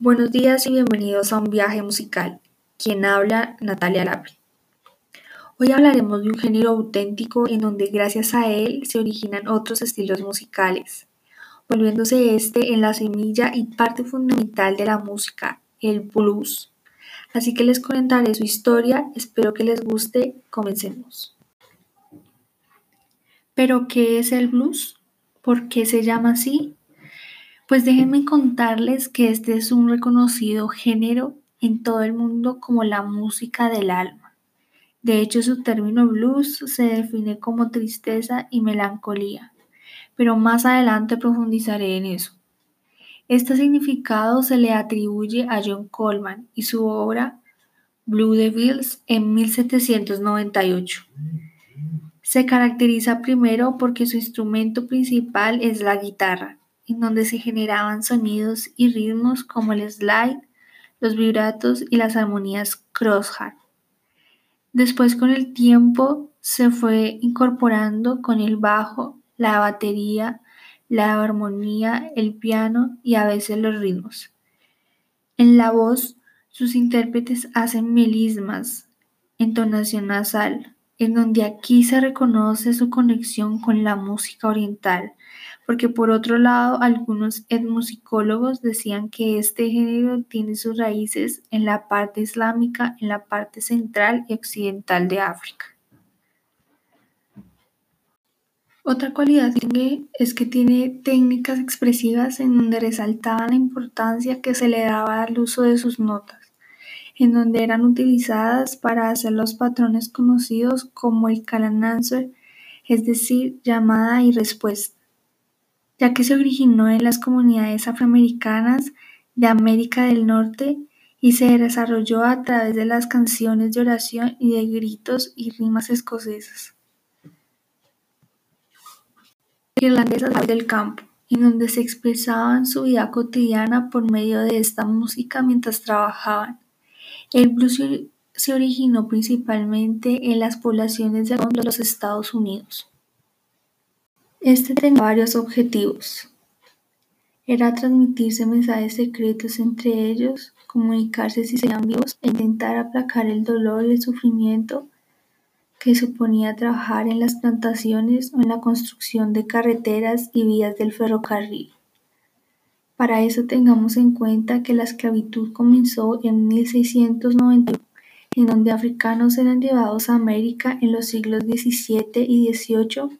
Buenos días y bienvenidos a un viaje musical. Quien habla, Natalia Lapri. Hoy hablaremos de un género auténtico en donde gracias a él se originan otros estilos musicales, volviéndose este en la semilla y parte fundamental de la música, el blues. Así que les comentaré su historia, espero que les guste, comencemos. ¿Pero qué es el blues? ¿Por qué se llama así? Pues déjenme contarles que este es un reconocido género en todo el mundo como la música del alma. De hecho, su término blues se define como tristeza y melancolía, pero más adelante profundizaré en eso. Este significado se le atribuye a John Coleman y su obra Blue Devils en 1798. Se caracteriza primero porque su instrumento principal es la guitarra, en donde se generaban sonidos y ritmos como el slide, los vibratos y las armonías crossheart. Después con el tiempo se fue incorporando con el bajo, la batería, la armonía, el piano y a veces los ritmos. En la voz, sus intérpretes hacen melismas, entonación nasal, en donde aquí se reconoce su conexión con la música oriental, porque por otro lado algunos etnomusicólogos decían que este género tiene sus raíces en la parte islámica, en la parte central y occidental de África. Otra cualidad que es que tiene técnicas expresivas en donde resaltaban la importancia que se le daba al uso de sus notas en donde eran utilizadas para hacer los patrones conocidos como el call answer, es decir, llamada y respuesta, ya que se originó en las comunidades afroamericanas de América del Norte y se desarrolló a través de las canciones de oración y de gritos y rimas escocesas. Irlandesas del campo, en donde se expresaban su vida cotidiana por medio de esta música mientras trabajaban. El blues se originó principalmente en las poblaciones de los Estados Unidos. Este tenía varios objetivos. Era transmitirse mensajes secretos entre ellos, comunicarse si serían vivos e intentar aplacar el dolor y el sufrimiento que suponía trabajar en las plantaciones o en la construcción de carreteras y vías del ferrocarril. Para eso tengamos en cuenta que la esclavitud comenzó en 1691, en donde africanos eran llevados a América en los siglos XVII y XVIII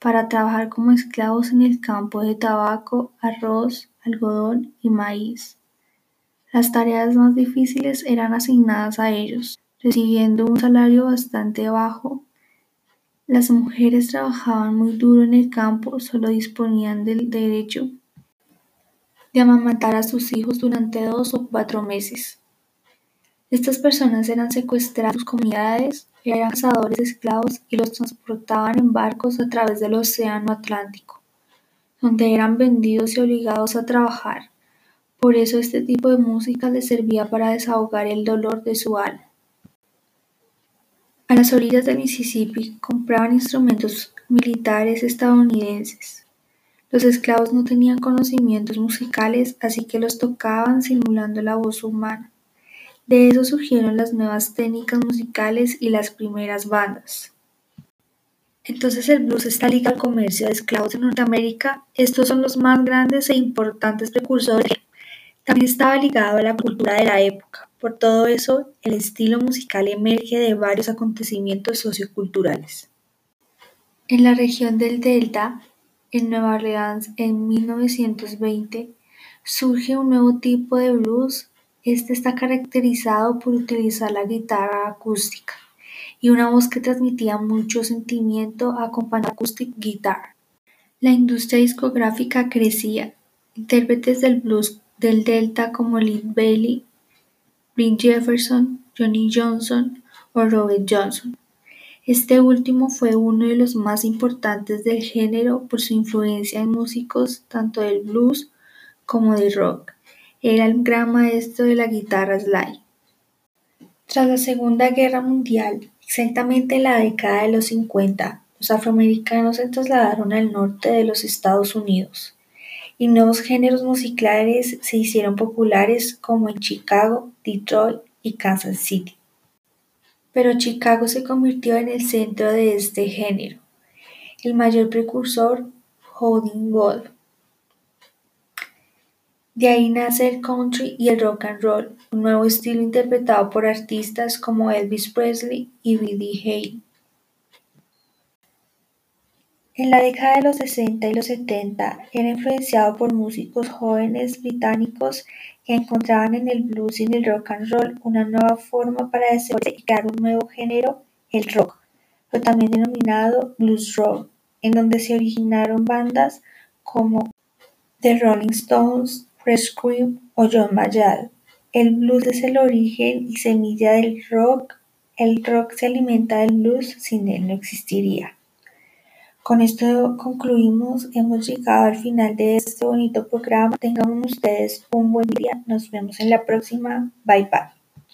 para trabajar como esclavos en el campo de tabaco, arroz, algodón y maíz. Las tareas más difíciles eran asignadas a ellos, recibiendo un salario bastante bajo. Las mujeres trabajaban muy duro en el campo, solo disponían del derecho de amamantar a sus hijos durante dos o cuatro meses. Estas personas eran secuestradas en sus comunidades, eran cazadores esclavos y los transportaban en barcos a través del Océano Atlántico, donde eran vendidos y obligados a trabajar. Por eso este tipo de música les servía para desahogar el dolor de su alma. A las orillas del Mississippi compraban instrumentos militares estadounidenses. Los esclavos no tenían conocimientos musicales, así que los tocaban simulando la voz humana. De eso surgieron las nuevas técnicas musicales y las primeras bandas. Entonces el blues está ligado al comercio de esclavos en Norteamérica. Estos son los más grandes e importantes precursores. También estaba ligado a la cultura de la época. Por todo eso, el estilo musical emerge de varios acontecimientos socioculturales. En la región del Delta, en Nueva Orleans en 1920 surge un nuevo tipo de blues. Este está caracterizado por utilizar la guitarra acústica y una voz que transmitía mucho sentimiento acompañada acoustic guitar. La industria discográfica crecía. Intérpretes del blues del Delta como Lead Bailey, Bryn Jefferson, Johnny Johnson o Robert Johnson este último fue uno de los más importantes del género por su influencia en músicos tanto del blues como del rock. Era el gran maestro de la guitarra slide. Tras la Segunda Guerra Mundial, exactamente en la década de los 50, los afroamericanos se trasladaron al norte de los Estados Unidos y nuevos géneros musicales se hicieron populares como en Chicago, Detroit y Kansas City. Pero Chicago se convirtió en el centro de este género, el mayor precursor Howlin' Wolf. De ahí nace el country y el rock and roll, un nuevo estilo interpretado por artistas como Elvis Presley y Billie Holiday. En la década de los 60 y los 70 era influenciado por músicos jóvenes británicos que encontraban en el blues y en el rock and roll una nueva forma para desenvolverse y crear un nuevo género, el rock, pero también denominado blues rock, en donde se originaron bandas como The Rolling Stones, Fresh Cream o John Mayall. El blues es el origen y semilla del rock. El rock se alimenta del blues, sin él no existiría. Con esto concluimos, hemos llegado al final de este bonito programa. Tengan ustedes un buen día. Nos vemos en la próxima. Bye bye.